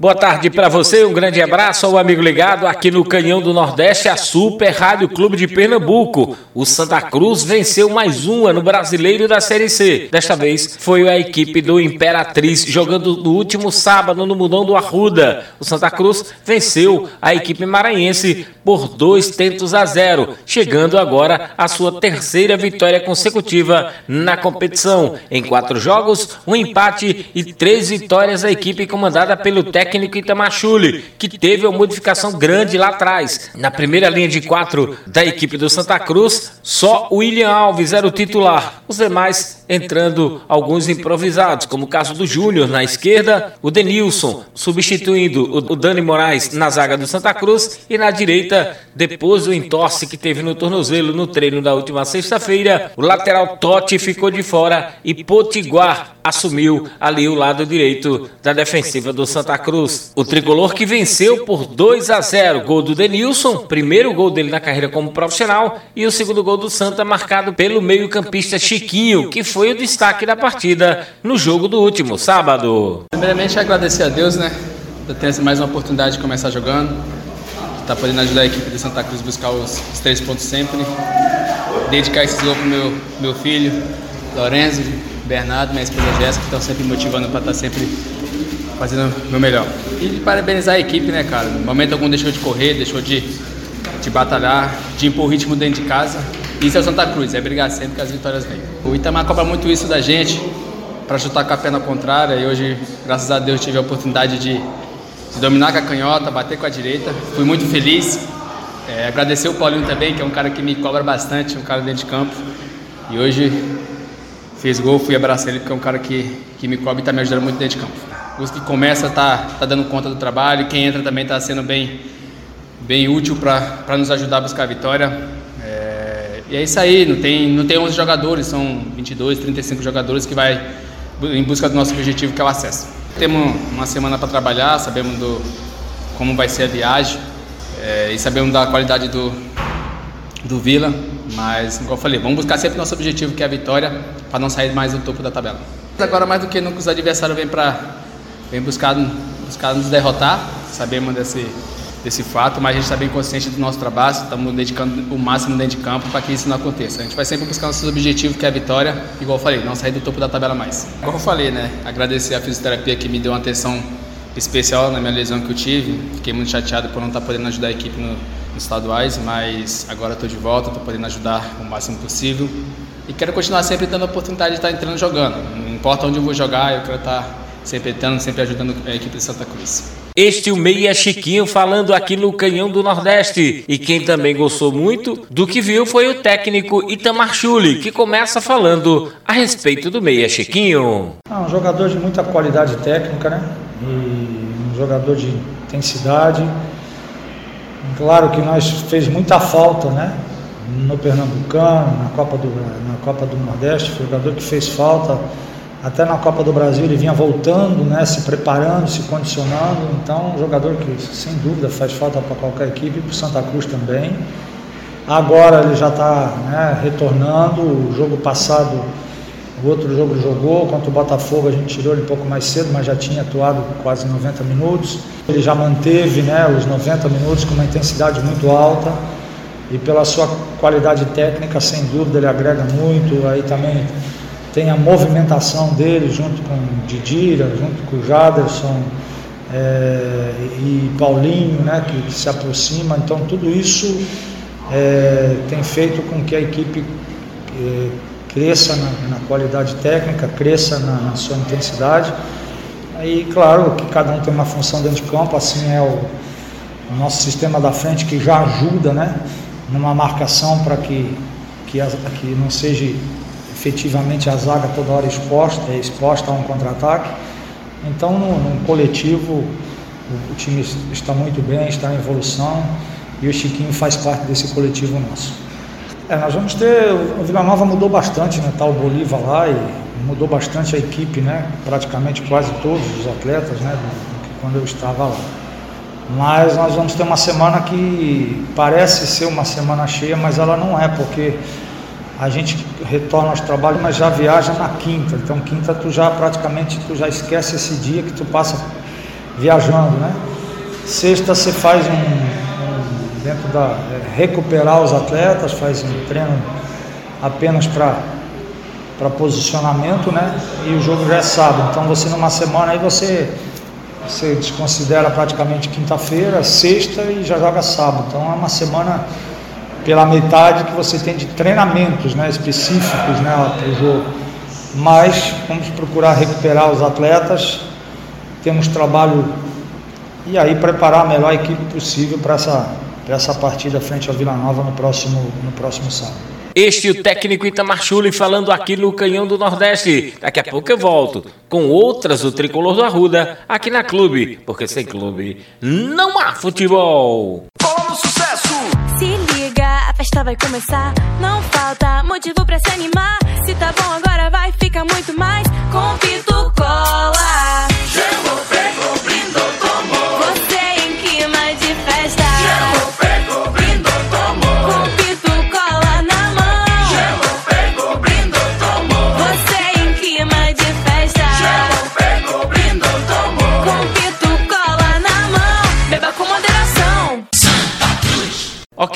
Boa tarde para você, um grande abraço ao amigo ligado aqui no Canhão do Nordeste, a Super Rádio Clube de Pernambuco. O Santa Cruz venceu mais uma no Brasileiro da Série C. Desta vez foi a equipe do Imperatriz jogando no último sábado no Mundão do Arruda. O Santa Cruz venceu a equipe maranhense por dois tentos a zero, chegando agora à sua terceira vitória consecutiva na competição. Em quatro jogos, um empate e três vitórias da equipe comandada pelo técnico técnico Itamachule, que teve uma modificação grande lá atrás. Na primeira linha de quatro da equipe do Santa Cruz, só o William Alves era o titular. Os demais entrando alguns improvisados, como o caso do Júnior na esquerda, o Denilson substituindo o Dani Moraes na zaga do Santa Cruz e na direita, depois do entorse que teve no tornozelo no treino da última sexta-feira, o lateral Totti ficou de fora e Potiguar assumiu ali o lado direito da defensiva do Santa Cruz. O tricolor que venceu por 2 a 0, gol do Denilson, primeiro gol dele na carreira como profissional, e o segundo gol do Santa marcado pelo meio-campista Chiquinho, que foi o destaque da partida no jogo do último sábado. Primeiramente agradecer a Deus, né, por ter mais uma oportunidade de começar jogando, tá podendo ajudar a equipe de Santa Cruz a buscar os, os três pontos sempre, dedicar esse gol pro meu meu filho, Lorenzo, Bernardo, minha esposa Jéssica, que estão sempre motivando para estar tá sempre fazendo o meu melhor. E parabenizar a equipe, né, cara? No momento algum deixou de correr, deixou de, de batalhar, de impor o ritmo dentro de casa. Isso é o Santa Cruz, é brigar sempre que as vitórias vêm. O Itamar cobra muito isso da gente, para chutar com a perna contrária, e hoje, graças a Deus, tive a oportunidade de, de dominar com a canhota, bater com a direita. Fui muito feliz. É, agradecer o Paulinho também, que é um cara que me cobra bastante, um cara dentro de campo. E hoje fez gol, fui abraçar ele porque é um cara que, que me cobre e está me ajudando muito dentro de campo. Os que começa tá, tá dando conta do trabalho, quem entra também está sendo bem, bem útil para nos ajudar a buscar a vitória. É, e é isso aí, não tem, não tem 11 jogadores, são 22, 35 jogadores que vai em busca do nosso objetivo que é o acesso. Temos uma semana para trabalhar, sabemos do, como vai ser a viagem é, e sabemos da qualidade do, do Vila, mas, como eu falei, vamos buscar sempre nosso objetivo, que é a vitória, para não sair mais do topo da tabela. Agora, mais do que nunca, os adversários vêm, pra, vêm buscar, buscar nos derrotar, sabemos desse, desse fato, mas a gente está bem consciente do nosso trabalho, estamos dedicando o máximo dentro de campo para que isso não aconteça. A gente vai sempre buscar nossos objetivos, que é a vitória, igual eu falei, não sair do topo da tabela mais. Igual eu falei, né? Agradecer a fisioterapia que me deu uma atenção especial na minha lesão que eu tive. Fiquei muito chateado por não estar podendo ajudar a equipe no, nos estaduais, mas agora estou de volta, estou podendo ajudar o máximo possível. E quero continuar sempre dando a oportunidade de estar entrando jogando. Não importa onde eu vou jogar, eu quero estar sempre entrando, sempre ajudando a equipe de Santa Cruz. Este o Meia Chiquinho falando aqui no Canhão do Nordeste. E quem também gostou muito do que viu foi o técnico Itamar Chuli, que começa falando a respeito do Meia Chiquinho. Ah, um jogador de muita qualidade técnica, né? E um jogador de intensidade. Claro que nós fez muita falta, né? No Pernambucano, na Copa do, na Copa do Nordeste, foi um jogador que fez falta. Até na Copa do Brasil ele vinha voltando, né? Se preparando, se condicionando. Então, um jogador que sem dúvida faz falta para qualquer equipe, para o Santa Cruz também. Agora ele já está né, retornando. O jogo passado o outro jogo jogou, contra o Botafogo a gente tirou ele um pouco mais cedo, mas já tinha atuado quase 90 minutos. Ele já manteve né, os 90 minutos com uma intensidade muito alta e pela sua qualidade técnica, sem dúvida, ele agrega muito. Aí também tem a movimentação dele junto com Didira, junto com Jaderson é, e Paulinho, né, que, que, se aproxima. Então tudo isso é, tem feito com que a equipe é, cresça na, na qualidade técnica, cresça na, na, sua intensidade. Aí, claro, que cada um tem uma função dentro de campo, assim é o, o nosso sistema da frente que já ajuda, né, numa marcação para que, que, que não seja efetivamente a zaga toda hora exposta, é exposta a um contra-ataque. Então, no, no coletivo, o, o time está muito bem, está em evolução e o Chiquinho faz parte desse coletivo nosso. É, nós vamos ter. O Vila Nova mudou bastante, né? Tá o Bolívar lá e mudou bastante a equipe, né? Praticamente quase todos os atletas, né? Quando eu estava lá. Mas nós vamos ter uma semana que parece ser uma semana cheia, mas ela não é, porque a gente retorna aos trabalhos, mas já viaja na quinta. Então quinta tu já praticamente tu já esquece esse dia que tu passa viajando, né? Sexta você faz um, um dentro da é, recuperar os atletas, faz um treino apenas para para posicionamento, né? E o jogo já é sábado. Então você numa semana aí você você desconsidera praticamente quinta-feira, sexta e já joga sábado. Então é uma semana pela metade que você tem de treinamentos né, específicos né, para o jogo. Mas vamos procurar recuperar os atletas, temos trabalho e aí preparar a melhor equipe possível para essa, essa partida frente ao Vila Nova no próximo, no próximo sábado. Este é o técnico Itamar Chuli falando aqui no Canhão do Nordeste. Daqui a pouco eu volto com outras do Tricolor do Arruda aqui na Clube, porque sem clube não há futebol. sucesso! Festa vai começar. Não falta motivo para se animar. Se tá bom agora vai ficar muito mais com Pito Cola.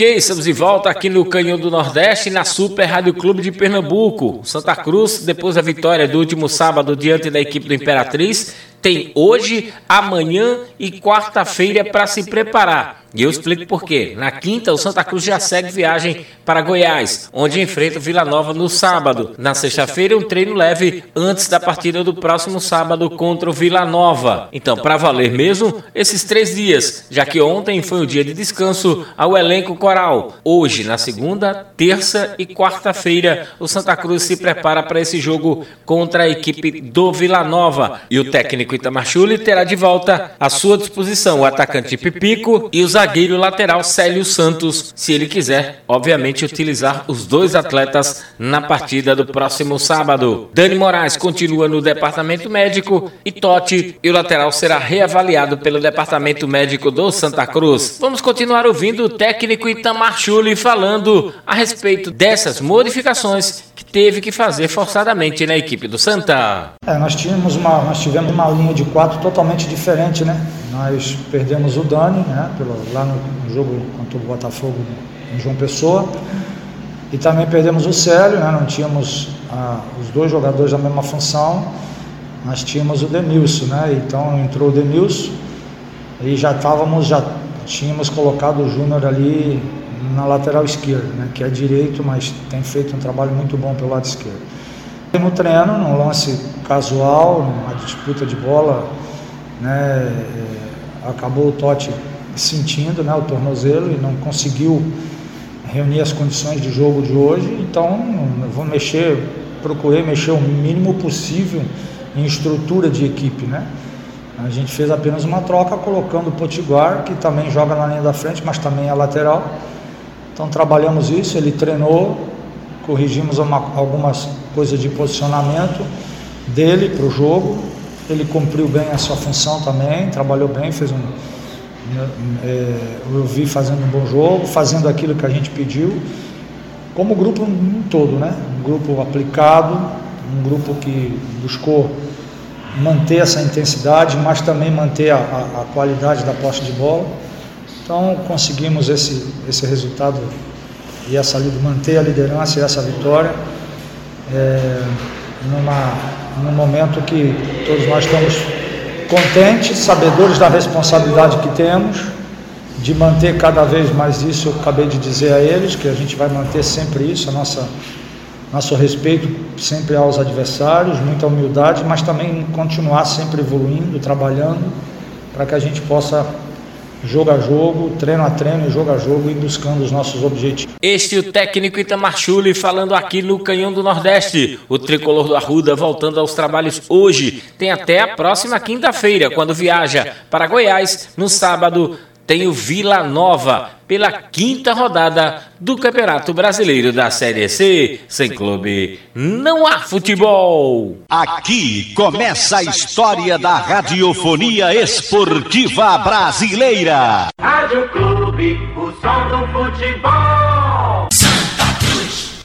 Ok, estamos de volta aqui no Canhão do Nordeste, na Super Rádio Clube de Pernambuco. Santa Cruz, depois da vitória do último sábado diante da equipe do Imperatriz, tem hoje, amanhã e quarta-feira para se preparar. E eu explico por quê. Na quinta, o Santa Cruz já segue viagem para Goiás, onde enfrenta o Vila Nova no sábado. Na sexta-feira, um treino leve antes da partida do próximo sábado contra o Vila Nova. Então, para valer mesmo, esses três dias, já que ontem foi um dia de descanso ao elenco coral. Hoje, na segunda, terça e quarta-feira, o Santa Cruz se prepara para esse jogo contra a equipe do Vila Nova. E o técnico Itamar Chuli terá de volta à sua disposição o atacante Pipico e o zagueiro lateral Célio Santos, se ele quiser, obviamente, utilizar os dois atletas na partida do próximo sábado. Dani Moraes continua no departamento médico e Totti e o lateral será reavaliado pelo departamento médico do Santa Cruz. Vamos continuar ouvindo o técnico Itamar Chuli falando a respeito dessas modificações que teve que fazer forçadamente na equipe do Santa. É, nós, tínhamos uma, nós tivemos uma linha de quatro totalmente diferente, né? Nós perdemos o Dani, né? Pelo, lá no, no jogo contra o Botafogo em João Pessoa. E também perdemos o Célio, né? Não tínhamos ah, os dois jogadores da mesma função. Nós tínhamos o Demilson, né? Então entrou o Demilson e já estávamos, já tínhamos colocado o Júnior ali na lateral esquerda, né? Que é direito, mas tem feito um trabalho muito bom pelo lado esquerdo. No treino, num lance casual, numa disputa de bola, né, é, acabou o Totti sentindo né, o tornozelo e não conseguiu reunir as condições de jogo de hoje, então vou mexer, procurei mexer o mínimo possível em estrutura de equipe, né? A gente fez apenas uma troca colocando o Potiguar, que também joga na linha da frente, mas também é lateral. Então trabalhamos isso, ele treinou, corrigimos uma, algumas coisas de posicionamento dele para o jogo. Ele cumpriu bem a sua função também, trabalhou bem, fez um. É, eu vi fazendo um bom jogo, fazendo aquilo que a gente pediu, como grupo um todo, né? Um grupo aplicado, um grupo que buscou manter essa intensidade, mas também manter a, a, a qualidade da posse de bola. Então conseguimos esse, esse resultado e essa manter a liderança e essa vitória é, numa, num momento que todos nós estamos contentes, sabedores da responsabilidade que temos de manter cada vez mais isso. Eu acabei de dizer a eles que a gente vai manter sempre isso, a nossa nosso respeito sempre aos adversários, muita humildade, mas também continuar sempre evoluindo, trabalhando para que a gente possa jogo a jogo, treino a treino, jogo a jogo e buscando os nossos objetivos. Este é o técnico Itamar Chuli falando aqui no Canhão do Nordeste. O tricolor do Arruda voltando aos trabalhos hoje. Tem até a próxima quinta-feira, quando viaja para Goiás, no sábado tem o Vila Nova pela quinta rodada do Campeonato Brasileiro da Série C. Sem clube, não há futebol. Aqui começa a história da radiofonia esportiva brasileira. Rádio Clube, o som do futebol.